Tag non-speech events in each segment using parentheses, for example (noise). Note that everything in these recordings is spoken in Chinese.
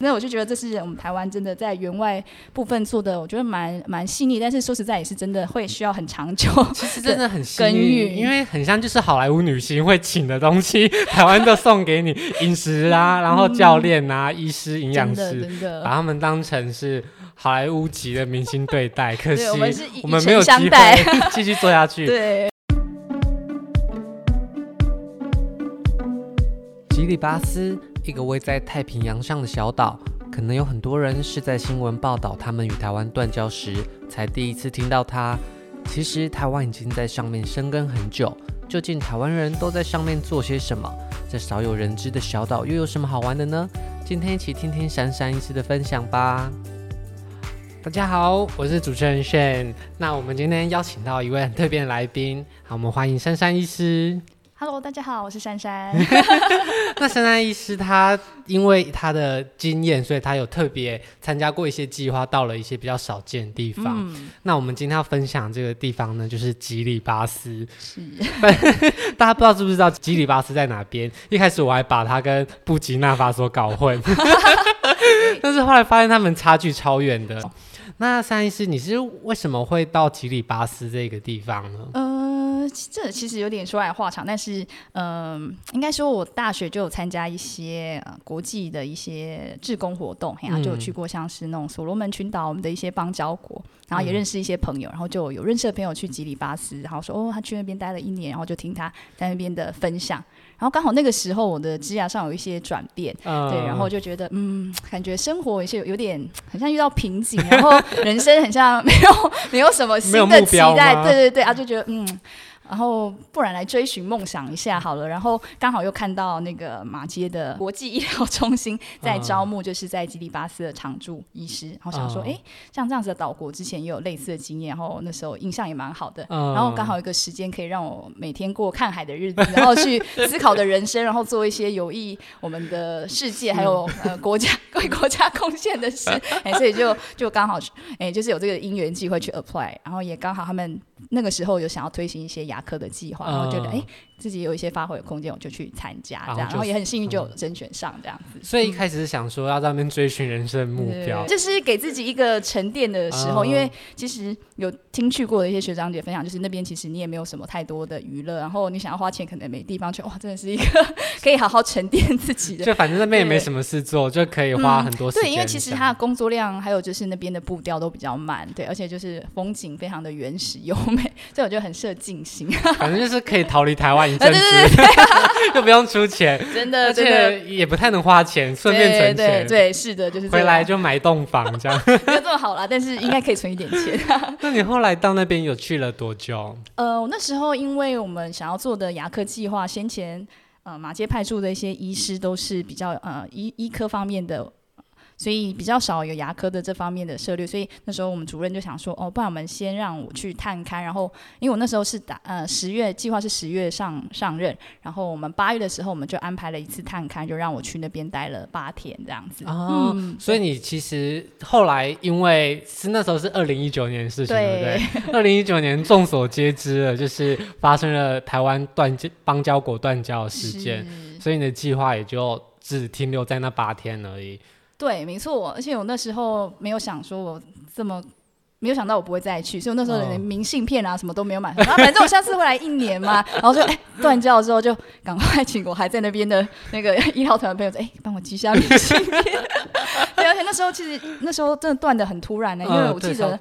那我就觉得这是我们台湾真的在员外部分做的，我觉得蛮蛮细腻，但是说实在也是真的会需要很长久。(laughs) 其实真的很耕耘，因为很像就是好莱坞女星会请的东西，(laughs) 台湾都送给你饮食啊，然后教练啊、医师、营养师，把他们当成是好莱坞级的明星对待。(laughs) 可惜我们，我们没有机会继续做下去。对。里巴斯，一个位在太平洋上的小岛，可能有很多人是在新闻报道他们与台湾断交时，才第一次听到它。其实台湾已经在上面生根很久。究竟台湾人都在上面做些什么？这少有人知的小岛又有什么好玩的呢？今天一起听听珊珊医师的分享吧。大家好，我是主持人 Shane。那我们今天邀请到一位很特别的来宾，好，我们欢迎珊珊医师。Hello，大家好，我是珊珊。(laughs) 那珊珊医师他因为他的经验，所以他有特别参加过一些计划，到了一些比较少见的地方。嗯、那我们今天要分享这个地方呢，就是吉里巴斯。是，(laughs) 大家不知道知不知道吉里巴斯在哪边？一开始我还把它跟布吉纳法索搞混，(laughs) 但是后来发现他们差距超远的。那珊珊医师，你是为什么会到吉里巴斯这个地方呢？嗯这其实有点说来话长，但是，嗯、呃，应该说，我大学就有参加一些呃国际的一些志工活动，然后就有去过像是那种所罗门群岛我们的一些邦交国，然后也认识一些朋友，然后就有认识的朋友去吉里巴斯，然后说哦，他去那边待了一年，然后就听他在那边的分享，然后刚好那个时候我的职涯上有一些转变，呃、对，然后就觉得嗯，感觉生活有些有点很像遇到瓶颈，然后人生很像没有没有什么新的期待，对对对啊，就觉得嗯。然后不然来追寻梦想一下好了，然后刚好又看到那个马街的国际医疗中心 (laughs) 在招募，就是在吉里巴斯的常驻医师，然后想说，哎、嗯，像这样子的岛国之前也有类似的经验，然后那时候印象也蛮好的，嗯、然后刚好有一个时间可以让我每天过看海的日子，(laughs) 然后去思考的人生，然后做一些有益我们的世界 (laughs) 还有呃国家为国家贡献的事，哎，所以就就刚好哎，就是有这个因缘机会去 apply，然后也刚好他们。那个时候有想要推行一些牙科的计划，然后觉得哎。自己有一些发挥的空间，我就去参加这样，然后，就是、然后也很幸运就有甄选上这样子。嗯、所以一开始是想说要在那边追寻人生目标，就是给自己一个沉淀的时候，嗯、因为其实有听去过的一些学长姐分享，就是那边其实你也没有什么太多的娱乐，然后你想要花钱可能没地方去，哇，真的是一个 (laughs) 可以好好沉淀自己的。(laughs) 就反正那边也没什么事做，就可以花很多时间、嗯。对，因为其实他的工作量还有就是那边的步调都比较慢，对，而且就是风景非常的原始优美，(laughs) 所以我觉得很适合静心。反正就是可以逃离台湾一阵子。对对对 (laughs) 就不用出钱，真的，而且也不太能花钱，顺便存钱。对对，对，是的，就是回来就买栋房这样。(laughs) 没有这么好啦，但是应该可以存一点钱。(laughs) 那你后来到那边有去了多久？呃，我那时候因为我们想要做的牙科计划，先前呃马街派驻的一些医师都是比较呃医医科方面的。所以比较少有牙科的这方面的涉略，所以那时候我们主任就想说，哦，不然我们先让我去探勘，然后因为我那时候是打呃十月计划是十月上上任，然后我们八月的时候我们就安排了一次探勘，就让我去那边待了八天这样子。哦，嗯、所以你其实后来因为是那时候是二零一九年的事情，对，对不对？二零一九年众所皆知了，就是发生了台湾断交邦交国断交的事件，所以你的计划也就只停留在那八天而已。对，没错，而且我那时候没有想说我这么没有想到我不会再去，所以我那时候连明信片啊什么都没有买。然后反正我下次会来一年嘛，然后就哎断交之后就赶快请我还在那边的那个 (laughs) 医疗团的朋友说，哎，帮我寄下明信片。(laughs) 对，而且那时候其实那时候真的断的很突然呢，因为我记得。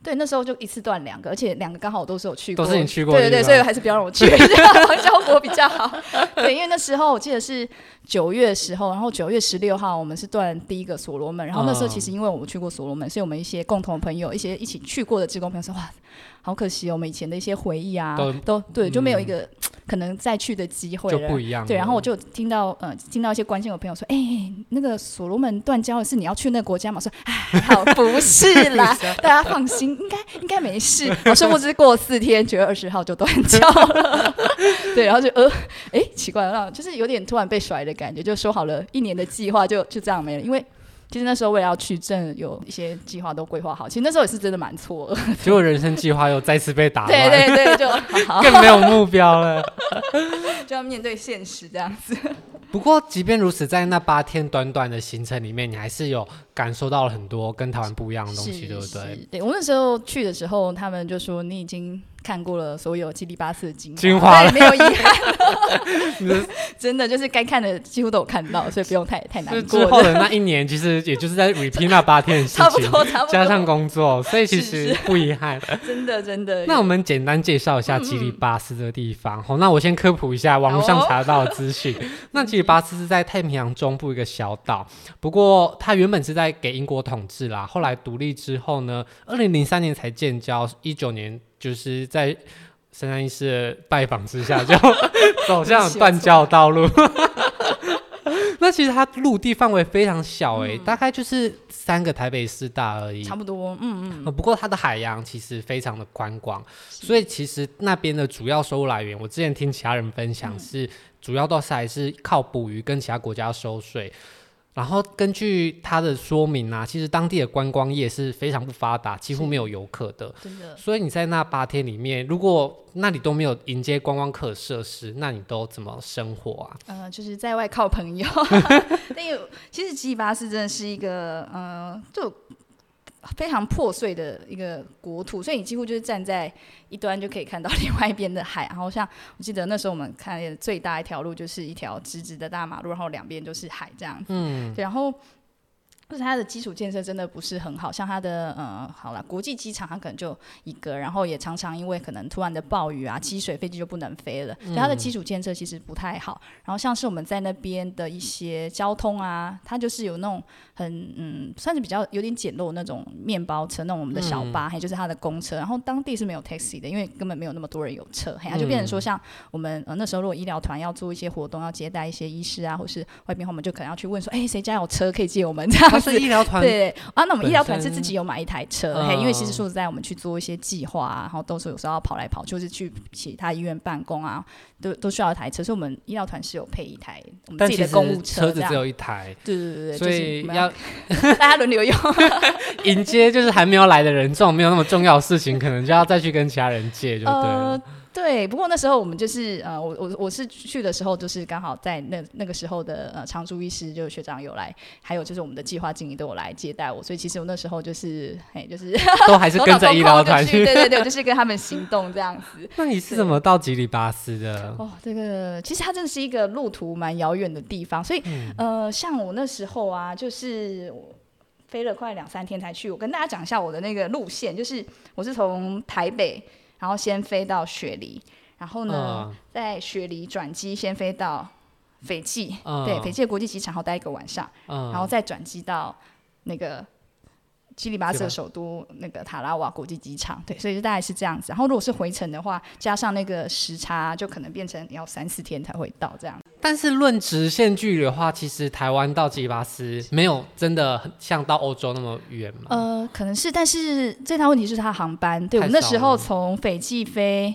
呃对，那时候就一次断两个，而且两个刚好我都是有去过，都是你去过的。对对对，所以还是不要让我去，(laughs) 邦交国比较好。对，因为那时候我记得是九月的时候，然后九月十六号我们是断第一个所罗门，然后那时候其实因为我们去过所罗门，所以我们一些共同的朋友，一些一起去过的职工朋友说哇。好可惜哦，我们以前的一些回忆啊，都，都对，就没有一个、嗯、可能再去的机会了，就不一样。对，然后我就听到，呃，听到一些关心我朋友说，哎、欸，那个所罗门断交的是你要去那个国家吗？我说，哎，(laughs) 好，不是啦，大家放心，应该应该没事。我殊不知过四天，九月二十号就断交了。(laughs) (laughs) 对，然后就呃，哎、欸，奇怪了，就是有点突然被甩的感觉，就说好了一年的计划就就这样没了，因为。其实那时候我也要去，真的有一些计划都规划好。其实那时候也是真的蛮错的，结果人生计划又再次被打乱。对对对，就 (laughs) 更没有目标了，(laughs) 就要面对现实这样子。不过，即便如此，在那八天短短的行程里面，你还是有感受到了很多跟台湾不一样的东西，对不对？对，我那时候去的时候，他们就说你已经。看过了所有基里巴斯的精精华，没有遗憾。(laughs) (laughs) 真的就是该看的几乎都有看到，所以不用太太难过。之后的那一年，其实也就是在 repeat 那八天的事情，差不多，差不多，加上工作，所以其实不遗憾。真的，真的。那我们简单介绍一下吉里巴斯这个地方。好、嗯，那我先科普一下网络上查到的资讯。那吉里巴斯是在太平洋中部一个小岛，不过它原本是在给英国统治啦。后来独立之后呢，二零零三年才建交，一九年。就是在圣山医师的拜访之下，(laughs) 就走向断交道路。(laughs) 那其实它陆地范围非常小诶、欸，嗯、大概就是三个台北市大而已，差不多。嗯嗯。不过它的海洋其实非常的宽广，所以其实那边的主要收入来源，我之前听其他人分享是，嗯、主要都是还是靠捕鱼跟其他国家收税。然后根据他的说明啊，其实当地的观光业是非常不发达，几乎没有游客的。真的。所以你在那八天里面，如果那里都没有迎接观光客设施，那你都怎么生活啊？呃，就是在外靠朋友。(laughs) 但有，其实吉里巴斯真的是一个，呃，就。非常破碎的一个国土，所以你几乎就是站在一端就可以看到另外一边的海。然后像我记得那时候我们看最大一条路就是一条直直的大马路，然后两边都是海这样子。嗯，对，然后。就是它的基础建设真的不是很好，像它的呃，好了，国际机场它可能就一个，然后也常常因为可能突然的暴雨啊积水，飞机就不能飞了。所以它的基础建设其实不太好。然后像是我们在那边的一些交通啊，它就是有那种很嗯，算是比较有点简陋那种面包车，那种我们的小巴，还有就是它的公车。然后当地是没有 taxi 的，因为根本没有那么多人有车，它就变成说像我们呃那时候如果医疗团要做一些活动，要接待一些医师啊，或是外宾，我们就可能要去问说，哎，谁家有车可以借我们这样。是医疗团对啊，那我们医疗团是自己有买一台车，嘿，因为其实说实在，我们去做一些计划啊，然后都是有时候要跑来跑，就是去其他医院办公啊，都都需要一台车，所以我们医疗团是有配一台我们自己的公务车，车子只有一台，对对对对，所以要 (laughs) 大家轮流用，(laughs) 迎接就是还没有来的人，这种没有那么重要的事情，可能就要再去跟其他人借，就对了。呃对，不过那时候我们就是呃，我我我是去的时候，就是刚好在那那个时候的呃常驻医师就是学长有来，还有就是我们的计划经理都有来接待我，所以其实我那时候就是哎，就是都还是跟着医疗团去，对对对，(laughs) 就是跟他们行动这样子。(laughs) 那你是怎么到吉里巴斯的？哦，这个其实它真的是一个路途蛮遥远的地方，所以、嗯、呃，像我那时候啊，就是飞了快两三天才去。我跟大家讲一下我的那个路线，就是我是从台北。然后先飞到雪梨，然后呢，在、uh, 雪梨转机，先飞到斐济，uh, 对，斐济的国际机场，然后待一个晚上，uh, 然后再转机到那个基里巴斯的首都那个塔拉瓦国际机场，对，所以就大概是这样子。然后如果是回程的话，加上那个时差，就可能变成要三四天才会到这样。但是论直线距离的话，其实台湾到吉里巴斯没有真的很像到欧洲那么远嘛？呃，可能是，但是最大问题是它航班，对，我们那时候从斐济飞。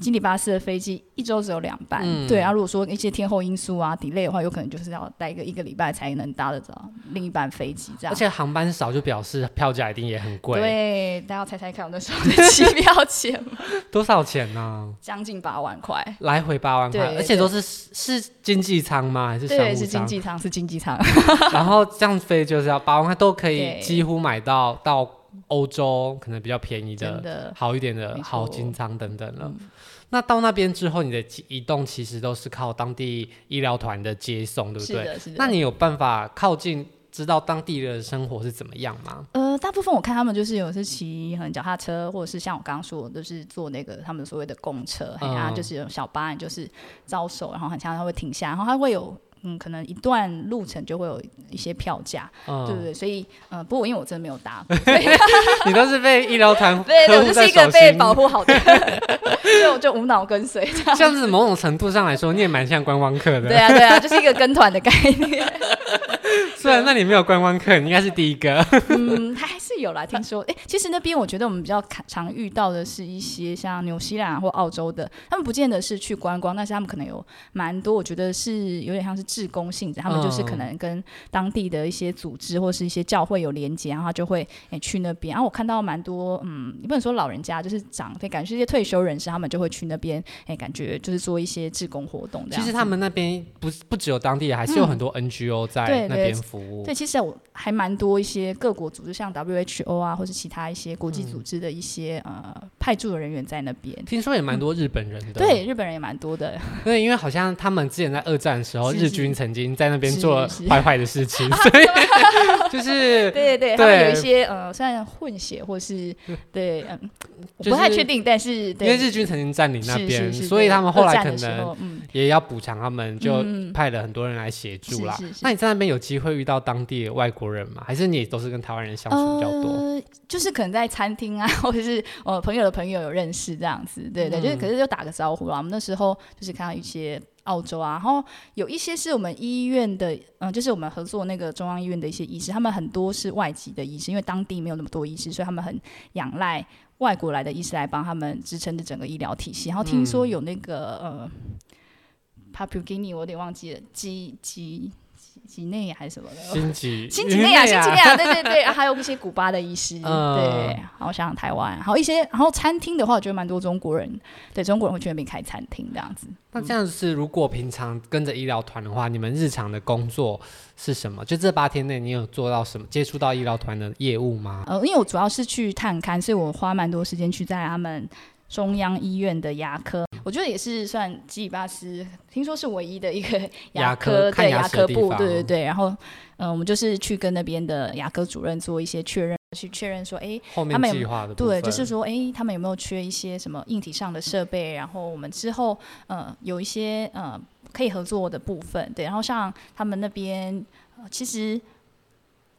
基里巴斯的飞机一周只有两班，嗯、对啊。如果说一些天候因素啊，delay 的话，有可能就是要待一个一个礼拜才能搭得着另一班飞机这样。而且航班少就表示票价一定也很贵。对，大家猜猜看，我那时候的机票钱 (laughs) 多少钱呢、啊？将近八万块，来回八万块，对而且都是是经济舱吗？还是商务舱？对，是经济舱，是经济舱。(laughs) 然后这样飞就是要八万块，都可以几乎买到到。欧洲可能比较便宜的、的好一点的好经舱等等了。嗯、那到那边之后，你的移动其实都是靠当地医疗团的接送，对不对？是的，是的。那你有办法靠近，知道当地的生活是怎么样吗？呃，大部分我看他们就是有是骑脚踏车，或者是像我刚刚说的，就是坐那个他们所谓的公车，然后、嗯、就是有小巴，就是招手，然后很像他会停下，然后他会有。嗯，可能一段路程就会有一些票价，嗯、对不对？所以，嗯、呃，不过因为我真的没有搭，(laughs) 你都是被医疗团 (laughs) 对，我就是一个被保护好的，(laughs) 所以我就无脑跟随这样。像是某种程度上来说，你也蛮像观光客的。对啊，对啊，就是一个跟团的概念。虽然那里没有观光客，你应该是第一个。嗯，还是是有啦，听说，哎、欸，其实那边我觉得我们比较常遇到的是一些像纽西兰或澳洲的，他们不见得是去观光，但是他们可能有蛮多，我觉得是有点像是志工性质，他们就是可能跟当地的一些组织或是一些教会有连接，然后他就会哎、欸、去那边。然后我看到蛮多，嗯，你不能说老人家，就是长辈，感觉是一些退休人士，他们就会去那边，哎、欸，感觉就是做一些志工活动。其实他们那边不不只有当地的，还是有很多 NGO 在那边服务。嗯、对，对，对，其实我还蛮多一些各国组织，像 WHO 啊，或者其他一些国际组织的一些、嗯、呃派驻的人员在那边。听说也蛮多日本人的。嗯、对，日本人也蛮多的。(laughs) 对，因为好像他们之前在二战的时候，日军曾经在那边做了坏坏的事情，(laughs) 所以 (laughs) 就是对对对，他们有一些呃，算混血或是对嗯，我不太确定，但是因为日军曾经占领那边，所以他们后来可能也要补偿他们，就派了很多人来协助啦。那你在那边有机会遇到当地的外国人吗？还是你都是跟台湾人相处比较多？呃，就是可能在餐厅啊，(laughs) 或者是呃朋友的朋友有认识这样子，对对，就是可是就打个招呼啦。我们那时候就是看到一些澳洲啊，然后有一些是我们医院的，嗯，就是我们合作那个中央医院的一些医师，他们很多是外籍的医师，因为当地没有那么多医师，所以他们很仰赖外国来的医师来帮他们支撑着整个医疗体系。然后听说有那个呃，Papua Guinea，我有点忘记了，几几。几内亚还是什么的？新几新几内亚，新几内亚，对对对，还有一些古巴的医师，嗯、对，然后像台湾，还有一些，然后餐厅的话，我觉得蛮多中国人，对，中国人会去那边开餐厅这样子。那这样子，如果平常跟着医疗团的话，你们日常的工作是什么？就这八天内，你有做到什么？接触到医疗团的业务吗？呃，因为我主要是去探勘，所以我花蛮多时间去在他们。中央医院的牙科，我觉得也是算基里巴斯，听说是唯一的一个牙科，对牙科部，对对对。然后，嗯、呃，我们就是去跟那边的牙科主任做一些确认，去确认说，哎，他们有对，就是说，哎，他们有没有缺一些什么硬体上的设备？然后我们之后，呃，有一些呃可以合作的部分，对。然后像他们那边，呃、其实。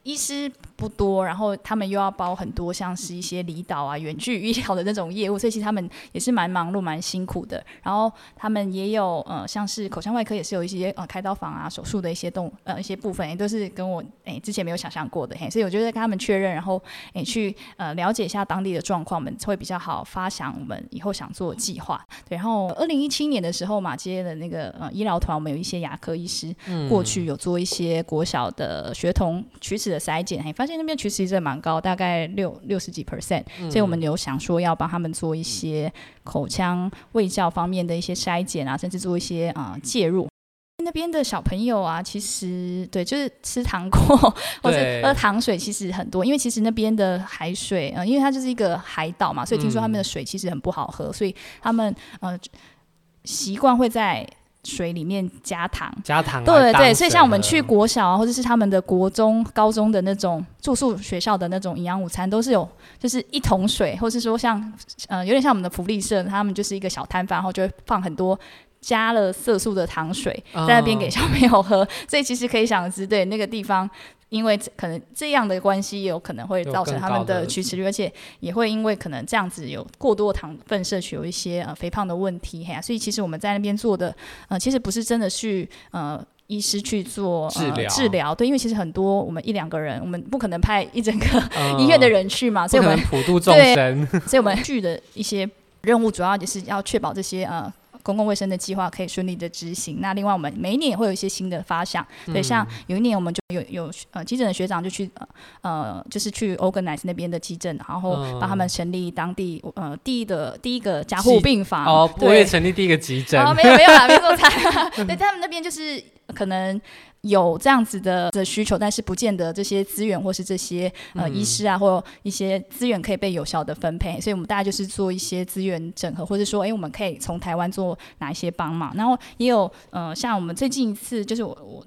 医师不多，然后他们又要包很多，像是一些离岛啊、远距医疗的那种业务，所以其实他们也是蛮忙碌、蛮辛苦的。然后他们也有呃，像是口腔外科也是有一些呃开刀房啊、手术的一些动呃一些部分，也都是跟我诶之前没有想象过的嘿。所以我觉得跟他们确认，然后诶去呃了解一下当地的状况，我们会比较好发想我们以后想做的计划。对，然后二零一七年的时候马街的那个呃医疗团，我们有一些牙科医师过去有做一些国小的学童龋齿的筛检，还发现那边其实真的蛮高，大概六六十几 percent，所以我们有想说要帮他们做一些口腔卫教方面的一些筛检啊，甚至做一些啊、呃、介入。那边的小朋友啊，其实对，就是吃糖果或者喝糖水，其实很多，因为其实那边的海水，嗯、呃，因为它就是一个海岛嘛，所以听说他们的水其实很不好喝，所以他们呃习惯会在。水里面加糖，加糖，对对对，所以像我们去国小啊，或者是他们的国中、高中的那种住宿学校的那种营养午餐，都是有就是一桶水，或是说像呃有点像我们的福利社，他们就是一个小摊贩，然后就会放很多加了色素的糖水在那边给小朋友喝，哦、所以其实可以想知，对那个地方。因为可能这样的关系，也有可能会造成他们的龋齿率，而且也会因为可能这样子有过多糖分摄取，有一些呃肥胖的问题，嘿啊，所以其实我们在那边做的，呃，其实不是真的去呃医师去做、呃、治疗治疗，对，因为其实很多我们一两个人，我们不可能派一整个 (laughs) 医院的人去嘛，呃、所以我们普度众生，(laughs) 所以我们去的一些任务主要就是要确保这些呃。公共卫生的计划可以顺利的执行。那另外，我们每一年也会有一些新的发想。对，像有一年我们就有有呃急诊的学长就去呃呃就是去 organize 那边的急诊，然后帮他们成立当地呃第一的第一个加护病房。哦，我也成立第一个急诊。哦，没有没有啦，没做菜。(laughs) 对，他们那边就是可能。有这样子的的需求，但是不见得这些资源或是这些呃医师啊，或一些资源可以被有效的分配，所以我们大家就是做一些资源整合，或者说，哎、欸，我们可以从台湾做哪一些帮忙。然后也有呃，像我们最近一次，就是我我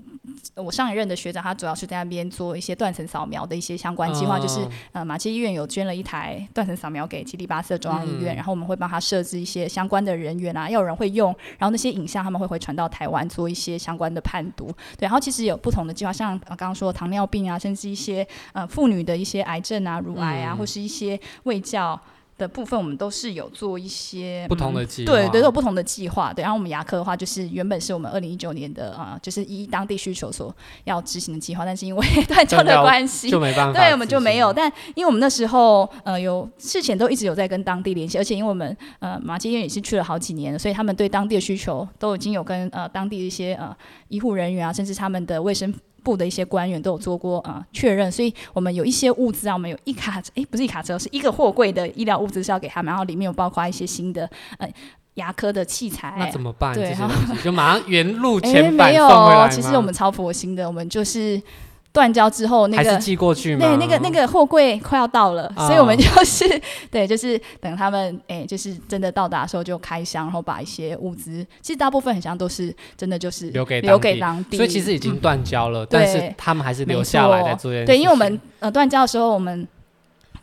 我上一任的学长，他主要是在那边做一些断层扫描的一些相关计划，就是呃马偕医院有捐了一台断层扫描给基里巴斯中央医院，然后我们会帮他设置一些相关的人员啊，要有人会用，然后那些影像他们会回传到台湾做一些相关的判读，对，然后。其实有不同的计划，像刚刚说的糖尿病啊，甚至一些呃妇女的一些癌症啊、乳癌啊，嗯、或是一些胃教的部分，我们都是有做一些不同的计划，嗯、对对，都有不同的计划。对，然后我们牙科的话，就是原本是我们二零一九年的啊、呃，就是依当地需求所要执行的计划，但是因为 (laughs) 断交的关系，就没办法，对，我们就没有。但因为我们那时候呃有事前都一直有在跟当地联系，而且因为我们呃马偕医院也是去了好几年了，所以他们对当地的需求都已经有跟呃当地的一些呃医护人员啊，甚至他们的卫生。部的一些官员都有做过啊确认，所以我们有一些物资啊，我们有一卡车，诶，不是一卡车，是一个货柜的医疗物资是要给他们，然后里面有包括一些新的呃牙科的器材。那怎么办？对，然后就马上原路 (laughs) 前返送回来。其实我们超佛心的，我们就是。断交之后，那个还是寄过去吗？对，那个那个货柜快要到了，哦、所以我们就是 (laughs) 对，就是等他们哎、欸，就是真的到达的时候就开箱，然后把一些物资，其实大部分很像都是真的就是留给留给当地，所以其实已经断交了，嗯、但是他们还是留下来在做这件事。对，因为我们呃断交的时候，我们。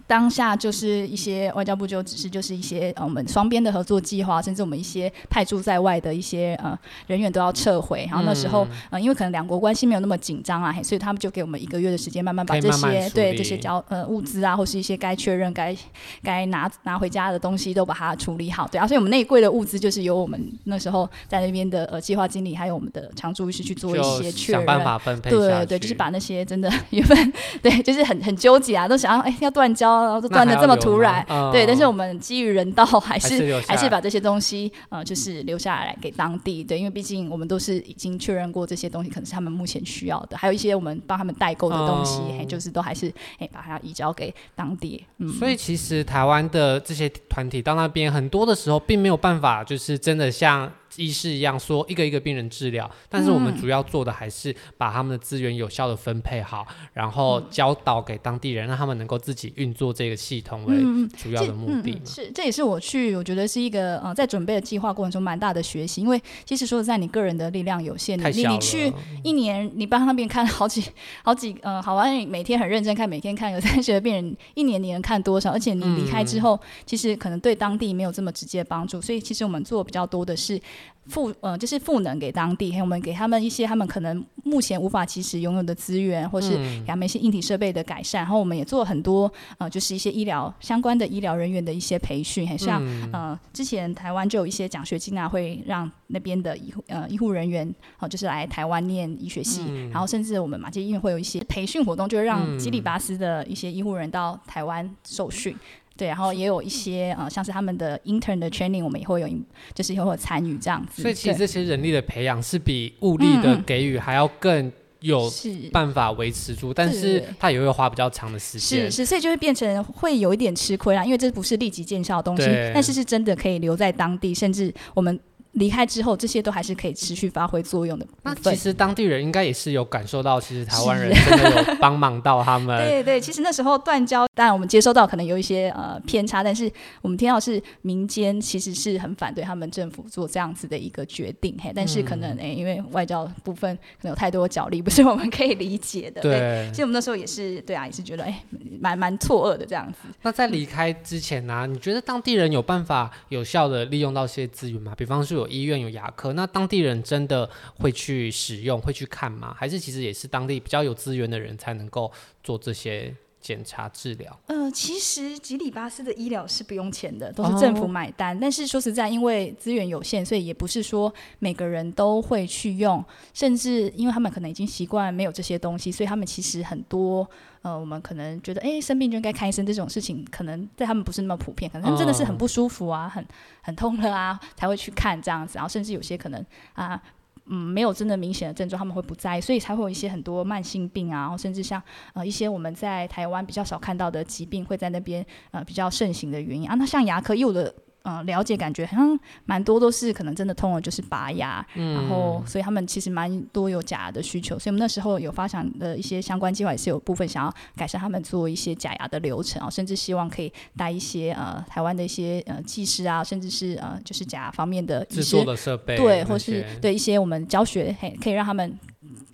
当下就是一些外交部就只是就是一些呃我们双边的合作计划，甚至我们一些派驻在外的一些呃人员都要撤回。然后那时候、嗯、呃因为可能两国关系没有那么紧张啊，所以他们就给我们一个月的时间，慢慢把这些对这些交呃物资啊，或是一些该确认该该拿拿回家的东西都把它处理好。对啊，所以我们那一柜的物资就是由我们那时候在那边的呃计划经理还有我们的常驻医师去做一些确认，想办法分配对对对，就是把那些真的原本对就是很很纠结啊，都想要哎要断交。然后就断的这么突然，嗯、对，但是我们基于人道，还是还是，还是把这些东西，呃，就是留下来给当地，对，因为毕竟我们都是已经确认过这些东西可能是他们目前需要的，还有一些我们帮他们代购的东西，嗯、嘿，就是都还是哎把它移交给当地。嗯，所以其实台湾的这些团体到那边很多的时候，并没有办法，就是真的像。医师一样说一个一个病人治疗，但是我们主要做的还是把他们的资源有效的分配好，然后教导给当地人，让他们能够自己运作这个系统为主要的目的。嗯嗯、是，这也是我去，我觉得是一个呃，在准备的计划过程中蛮大的学习，因为其实说实在，你个人的力量有限，你你去一年，你帮那边看好几好几呃，(laughs) 好像每天很认真看，每天看有三十个病人，一年你能看多少？而且你离开之后，嗯、其实可能对当地没有这么直接帮助，所以其实我们做比较多的是。赋呃，就是赋能给当地，还有我们给他们一些他们可能目前无法及时拥有的资源，或是给他们一些硬体设备的改善。嗯、然后我们也做了很多呃，就是一些医疗相关的医疗人员的一些培训，很像、嗯、呃，之前台湾就有一些奖学金啊，会让那边的医护呃医护人员哦、呃，就是来台湾念医学系，嗯、然后甚至我们马偕医院会有一些培训活动，就是让基里巴斯的一些医护人到台湾受训。对，然后也有一些呃，像是他们的 intern 的 training，我们也会有，就是也会有参与这样子。所以其实这些人力的培养是比物力的给予还要更有办法维持住，嗯、但是它也会花比较长的时间。是是，所以就会变成会有一点吃亏啦，因为这不是立即见效的东西，但是是真的可以留在当地，甚至我们。离开之后，这些都还是可以持续发挥作用的。那其实当地人应该也是有感受到，其实台湾人真的有帮忙到他们。(laughs) 对对，其实那时候断交，当然我们接收到可能有一些呃偏差，但是我们听到是民间其实是很反对他们政府做这样子的一个决定。嘿，但是可能哎、嗯欸，因为外交部分可能有太多角力，不是我们可以理解的。对，对，其实我们那时候也是对啊，也是觉得哎，蛮蛮错愕的这样子。那在离开之前呢、啊，你觉得当地人有办法有效的利用到这些资源吗？比方说有。医院有牙科，那当地人真的会去使用、会去看吗？还是其实也是当地比较有资源的人才能够做这些检查治疗？呃，其实吉里巴斯的医疗是不用钱的，都是政府买单。但是说实在，因为资源有限，所以也不是说每个人都会去用。甚至因为他们可能已经习惯没有这些东西，所以他们其实很多。呃，我们可能觉得，哎，生病就应该看医生这种事情，可能在他们不是那么普遍。可能他们真的是很不舒服啊，很很痛了啊，才会去看这样子。然后甚至有些可能啊，嗯，没有真的明显的症状，他们会不在意，所以才会有一些很多慢性病啊，然后甚至像呃一些我们在台湾比较少看到的疾病，会在那边呃比较盛行的原因啊。那像牙科又有的。嗯，了解，感觉好像蛮多都是可能真的痛了，就是拔牙，嗯、然后所以他们其实蛮多有假牙的需求，所以我们那时候有发展的一些相关计划，也是有部分想要改善他们做一些假牙的流程啊，甚至希望可以带一些呃台湾的一些呃技师啊，甚至是呃就是假牙方面的制作的设备，对，或是对一些我们教学，嘿，可以让他们。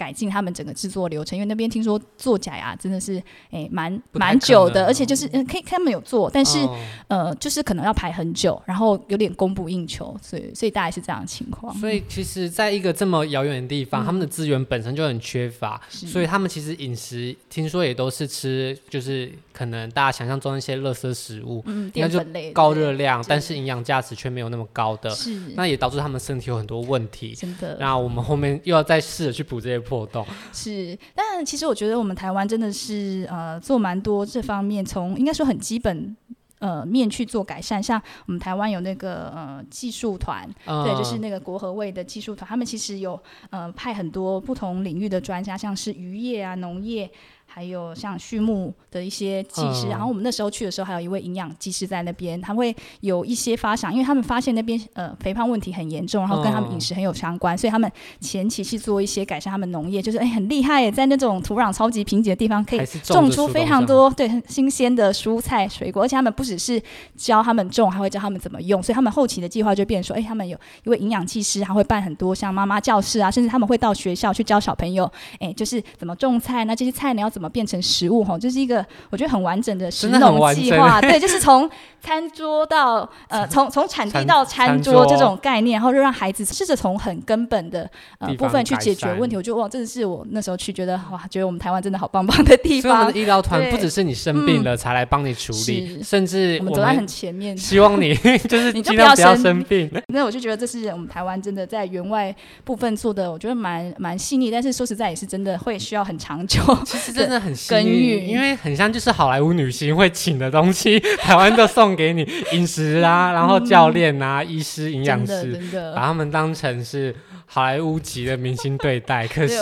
改进他们整个制作流程，因为那边听说做假牙真的是诶蛮蛮久的，而且就是嗯可以他们有做，但是、哦、呃就是可能要排很久，然后有点供不应求，所以所以大概是这样的情况。所以其实在一个这么遥远的地方，嗯、他们的资源本身就很缺乏，所以他们其实饮食听说也都是吃就是可能大家想象中那些垃圾食物，嗯，那就高热量，但是营养价值却没有那么高的，是。那也导致他们身体有很多问题。真的，那我们后面又要再试着去补这些破洞。(laughs) 是，但其实我觉得我们台湾真的是呃做蛮多这方面，从应该说很基本呃面去做改善。像我们台湾有那个呃技术团，嗯、对，就是那个国和卫的技术团，他们其实有呃派很多不同领域的专家，像是渔业啊、农业。还有像畜牧的一些技师，嗯、然后我们那时候去的时候，还有一位营养技师在那边，他会有一些发想，因为他们发现那边呃肥胖问题很严重，然后跟他们饮食很有相关，嗯、所以他们前期去做一些改善他们农业，就是哎很厉害耶，在那种土壤超级贫瘠的地方，可以种出非常多对新鲜的蔬菜水果，而且他们不只是教他们种，还会教他们怎么用，所以他们后期的计划就变成说，哎，他们有一位营养技师，还会办很多像妈妈教室啊，甚至他们会到学校去教小朋友，哎，就是怎么种菜，那这些菜你要怎么怎么变成食物哈，就是一个我觉得很完整的食农计划，对，(laughs) 就是从餐桌到呃，从从产地到餐桌这种概念，然后就让孩子试着从很根本的呃部分去解决问题。我觉得哇，真的是我那时候去觉得哇，觉得我们台湾真的好棒棒的地方。所以我们的医疗团不只是你生病了才来帮你处理，甚至我们走在很前面，希望你 (laughs) 就是尽量不要生病。(laughs) 那我就觉得这是我们台湾真的在员外部分做的，我觉得蛮蛮细腻，但是说实在也是真的会需要很长久，其实真的很幸运。因为很像就是好莱坞女星会请的东西，(laughs) 台湾都送给你饮食啊，(laughs) 然后教练啊、医师、营养师，把他们当成是好莱坞级的明星对待。(laughs) 可惜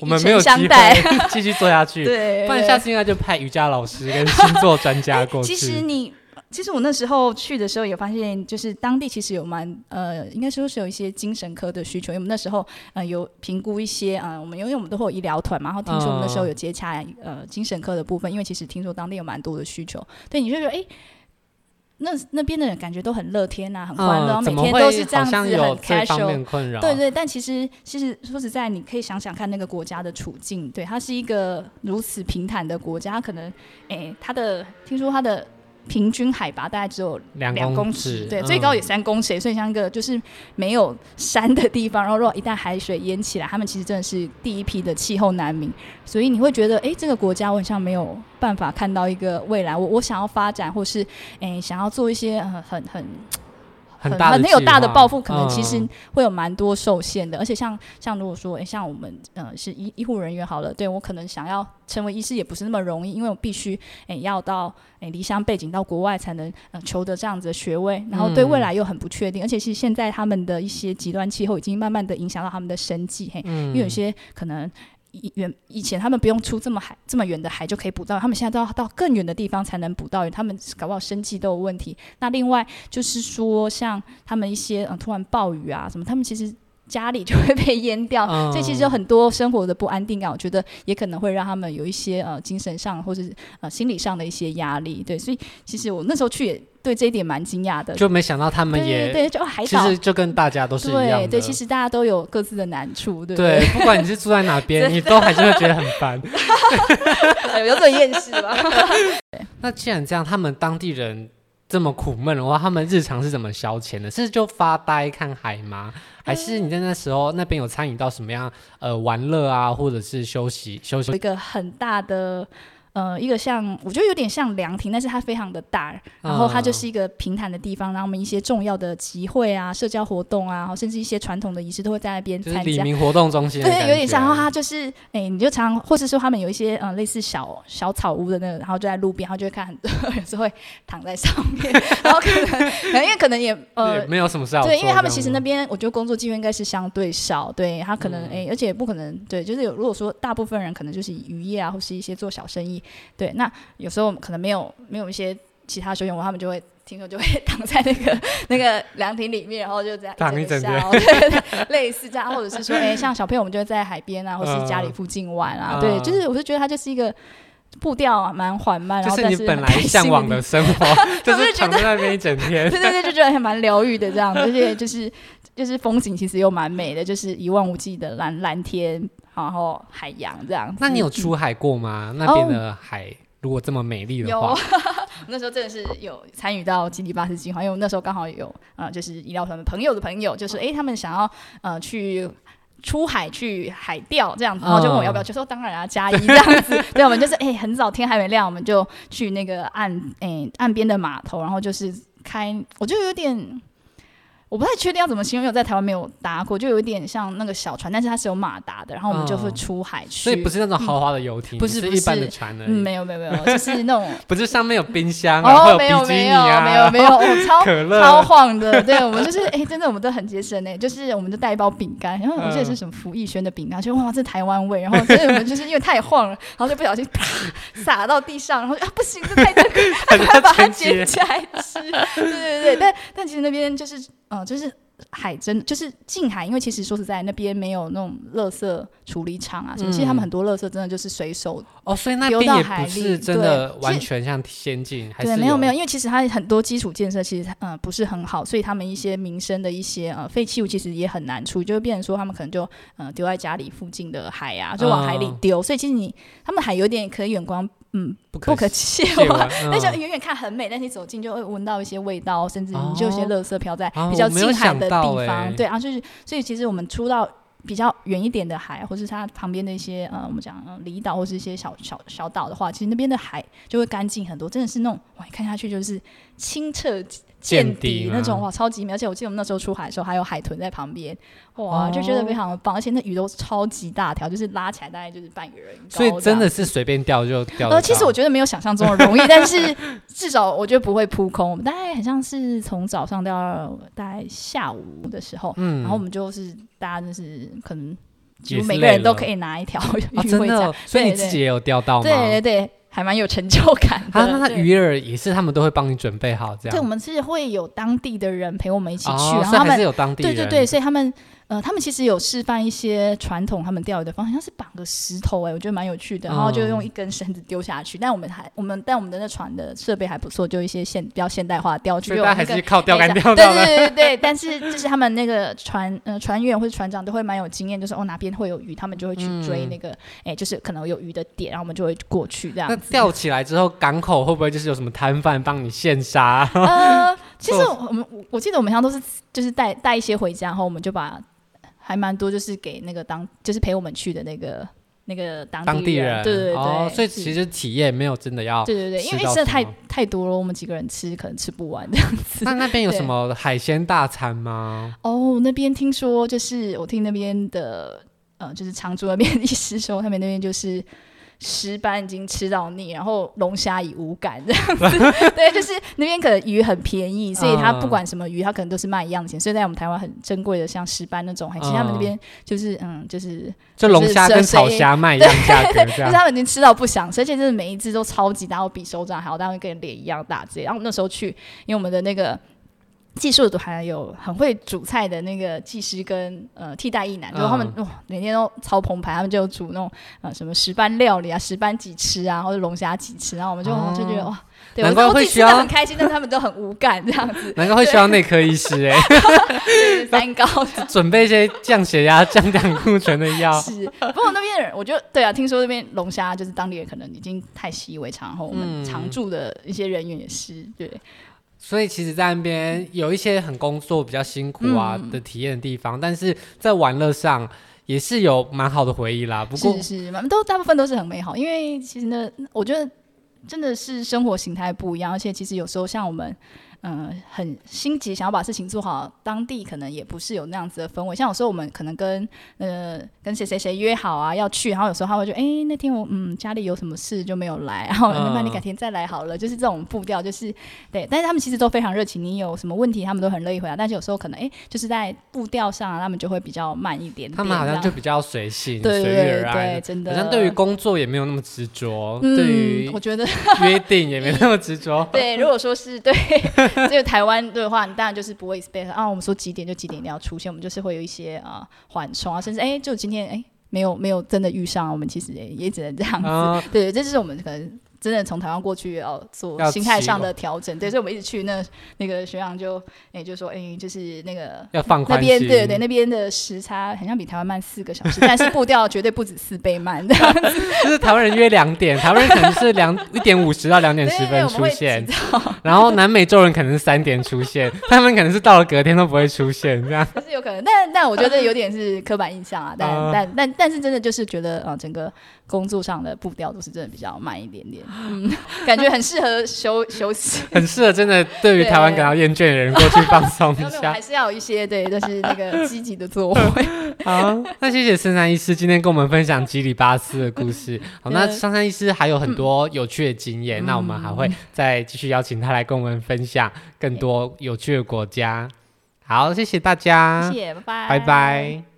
我们没有机会继续做下去，不然下次应该就派瑜伽老师跟星座专家过去。其实你。其实我那时候去的时候也发现，就是当地其实有蛮呃，应该说是有一些精神科的需求。因为我们那时候呃有评估一些啊、呃，我们因为我们都会有医疗团嘛，然后听说我们那时候有接洽呃精神科的部分，因为其实听说当地有蛮多的需求。对，你就觉得哎，那那边的人感觉都很乐天呐、啊，很欢乐，嗯、每天都是这样子很 casual。对对，但其实其实说实在，你可以想想看那个国家的处境，对，它是一个如此平坦的国家，可能哎，它的听说它的。平均海拔大概只有两公尺，对，嗯、最高也三公尺，所以像一个就是没有山的地方，然后如果一旦海水淹起来，他们其实真的是第一批的气候难民，所以你会觉得，哎、欸，这个国家我好像没有办法看到一个未来，我我想要发展，或是哎、欸、想要做一些很很很。很很很有大的抱负，可能其实会有蛮多受限的。嗯、而且像像如果说，诶、欸，像我们呃是医医护人员好了，对我可能想要成为医师也不是那么容易，因为我必须诶、欸、要到诶离乡背景到国外才能呃求得这样子的学位，然后对未来又很不确定。嗯、而且其实现在他们的一些极端气候已经慢慢的影响到他们的生计，嘿，嗯、因为有些可能。远以前他们不用出这么海这么远的海就可以捕到，他们现在都要到更远的地方才能捕到鱼，他们搞不好生计都有问题。那另外就是说，像他们一些呃突然暴雨啊什么，他们其实。家里就会被淹掉，嗯、所以其实有很多生活的不安定感，我觉得也可能会让他们有一些呃精神上或者是呃心理上的一些压力。对，所以其实我那时候去也对这一点蛮惊讶的，就没想到他们也对，对，就海岛其实就跟大家都是一样的。对，对，其实大家都有各自的难处，对，对，不管你是住在哪边，你都还是会觉得很烦，(laughs) 有这种厌世吧？(laughs) 那既然这样，他们当地人。这么苦闷的话，他们日常是怎么消遣的？是就发呆看海吗？还是你在那时候那边有参与到什么样呃玩乐啊，或者是休息休息？有一个很大的。呃，一个像我觉得有点像凉亭，但是它非常的大，然后它就是一个平坦的地方，然后我们一些重要的集会啊、社交活动啊，然后甚至一些传统的仪式都会在那边参加。里民活动中心，对，有点像。然后它就是，哎、欸，你就常，或是说他们有一些嗯、呃、类似小小草屋的那个，然后就在路边，然后就会看很多人是会躺在上面，(laughs) 然后可能可能因为可能也呃没有什么事要，对，因为他们其实那边我觉得工作机会应该是相对少，对他可能哎、欸，而且也不可能对，就是有如果说大部分人可能就是以渔业啊，或是一些做小生意，对，那。有时候可能没有没有一些其他休闲，他们就会听说就会 (laughs) 躺在那个 (laughs) 那个凉亭里面，然后就这样躺一整天，(laughs) 类似这样，或者是说，哎、欸，像小朋友我们就会在海边啊，或是家里附近玩啊，嗯、对，就是我就觉得它就是一个步调蛮缓慢，然后但是本来向往的生活，就是躺在那边一整天，对对对，就觉得还蛮疗愈的这样，而且就是就是风景其实又蛮美的，就是一望无际的蓝蓝天。然后海洋这样子。那你有出海过吗？嗯、那边的海如果这么美丽的话，有 (laughs) 那时候真的是有参与到基地巴士计划，因为我那时候刚好有呃，就是医疗团的朋友的朋友，就是哎、欸，他们想要呃去。出海去海钓这样子，然后就问我要不要，就说当然啊，加一这样子。(laughs) 对，我们就是哎、欸，很早天还没亮，我们就去那个岸哎、欸、岸边的码头，然后就是开，我就有点。我不太确定要怎么形容，因为我在台湾没有搭过，就有一点像那个小船，但是它是有马达的，然后我们就会出海去。所以不是那种豪华的游艇，不是一般的船呢？没有没有没有，就是那种 (laughs) 不是上面有冰箱啊，会有没有没有没有，超 (laughs) 超晃的。对，我们就是哎，真的我们都很节省呢，就是我们就带一包饼干，然后我记得是什么福艺轩的饼干，就哇这台湾味，然后所以我们就是因为太晃了，然后就不小心啪洒到地上，然后啊不行，这太珍贵，赶快把它捡起来吃。对对对，但但其实那边就是。嗯，就是海真就是近海，因为其实说实在，那边没有那种垃圾处理厂啊什么，嗯、其实他们很多垃圾真的就是随手哦，所以那边也不是真的完全像先进，还是对，没有没有，因为其实它很多基础建设其实嗯、呃、不是很好，所以他们一些民生的一些呃废弃物其实也很难处理，就会变成说他们可能就嗯丢、呃、在家里附近的海啊，就往海里丢，哦、所以其实你他们海有点可以远观。嗯，不可亵玩，(laughs) 那就远远看很美，但是你走近就会闻到一些味道，甚至你就有些垃圾飘在比较近海的地方。对啊，就是所以其实我们出到比较远一点的海，或是它旁边的一些呃，我们讲离岛或是一些小小小岛的话，其实那边的海就会干净很多，真的是那种哇，看下去就是清澈。见底那种哇，超级美！而且我记得我们那时候出海的时候，还有海豚在旁边，哇，就觉得非常的棒。而且那鱼都超级大条，就是拉起来大概就是半个人高。所以真的是随便钓就钓。呃，其实我觉得没有想象中的容易，但是至少我觉得不会扑空。我们大概很像是从早上钓到大概下午的时候，嗯，然后我们就是大家就是可能几乎每个人都可以拿一条鱼回家。所以你自己也有钓到吗？对对对。还蛮有成就感的。啊，那那鱼饵也是他们都会帮你准备好这样。对，我们是会有当地的人陪我们一起去，哦、然后他们是有当地人。对对对，所以他们。呃，他们其实有示范一些传统他们钓鱼的方式，像是绑个石头哎、欸，我觉得蛮有趣的，然后就用一根绳子丢下去。嗯、但我们还我们但我们的那船的设备还不错，就一些现比较现代化的钓具。大家还是靠钓竿钓到的。对对对对，(laughs) 但是就是他们那个船呃船员或者船长都会蛮有经验，就是哦哪边会有鱼，他们就会去追那个哎、嗯欸，就是可能有鱼的点，然后我们就会过去这样。那钓起来之后，港口会不会就是有什么摊贩帮你现杀？呃，(laughs) 其实我们我记得我们好像都是就是带带一些回家，然后我们就把。还蛮多，就是给那个当，就是陪我们去的那个那个当地人，当地人对对对，哦、所以其实体验没有真的要，对对对，因为吃的太太多了，我们几个人吃可能吃不完这样子。那那边有什么海鲜大餐吗？哦，那边听说就是我听那边的呃，就是常住那边的医师说，他们那边就是。石斑已经吃到腻，然后龙虾已无感这样子。(laughs) 对，就是那边可能鱼很便宜，所以它不管什么鱼，它可能都是卖一样的钱。所以在我们台湾很珍贵的，像石斑那种，其实他们那边就是嗯，就是就龙虾跟草虾卖一样价格，就是他们已经吃到不想吃，而且就是每一只都超级大，我比手掌还要大，跟脸一样大只。然后那时候去，因为我们的那个。技术都还有很会煮菜的那个技师跟呃替代役男，就他们哇每天都超澎湃，他们就煮那种呃什么石斑料理啊，石斑几吃啊，或者龙虾几吃，然后我们就、哦、就觉得哇，对难怪会需要很开心，但是他们都很无感这样子，(laughs) 难怪会需要内科医师哎、(laughs) 欸，三高。(laughs) 准备一些降血压、降胆固醇的药。是，不过那边的人，我觉得对啊，听说那边龙虾就是当地人可能已经太习以为常，然后我们常住的一些人员也是对。所以其实，在那边有一些很工作比较辛苦啊的体验的地方，嗯、但是在玩乐上也是有蛮好的回忆啦。不过是是，都大部分都是很美好，因为其实呢，我觉得真的是生活形态不一样，而且其实有时候像我们。嗯，很心急，想要把事情做好。当地可能也不是有那样子的氛围。像有时候我们可能跟呃跟谁谁谁约好啊要去，然后有时候他会觉得，哎、欸，那天我嗯家里有什么事就没有来，然后那你改天再来好了。就是这种步调，就是对。但是他们其实都非常热情，你有什么问题，他们都很乐意回答。但是有时候可能哎、欸，就是在步调上、啊，他们就会比较慢一点点。他们好像就比较随性，对对对，对，真的。好像对于工作也没有那么执着，嗯、对于我觉得约定也没那么执着。(laughs) 对，如果说是对。(laughs) 这个台湾的话，你当然就是不会 expect 啊，我们说几点就几点一定要出现，我们就是会有一些啊缓冲啊，甚至哎、欸，就今天哎、欸、没有没有真的遇上，我们其实也也只能这样子。哦、对，这就是我们可能真的从台湾过去要做心态上的调整，对，所以我们一直去那那个学长就哎、欸、就说哎、欸、就是那个要放宽那边对对那边的时差好像比台湾慢四个小时，(laughs) 但是步调绝对不止四倍慢的。就是台湾人约两点，(laughs) 台湾人可能是两一点五十到两点十分出现，然后南美洲人可能是三点出现，(laughs) 他们可能是到了隔天都不会出现这样。是有可能，但但我觉得有点是刻板印象啊，但、呃、但但但是真的就是觉得啊、呃，整个工作上的步调都是真的比较慢一点点。嗯，感觉很适合休休息，(laughs) 很适合真的对于台湾感到厌倦的人过去放松一下。(laughs) 还是要有一些对，就是那个积极的作为。(laughs) 好，那谢谢森山医师今天跟我们分享吉里巴斯的故事。好，那森山医师还有很多有趣的经验，嗯、那我们还会再继续邀请他来跟我们分享更多有趣的国家。好，谢谢大家，谢谢，拜拜，拜拜。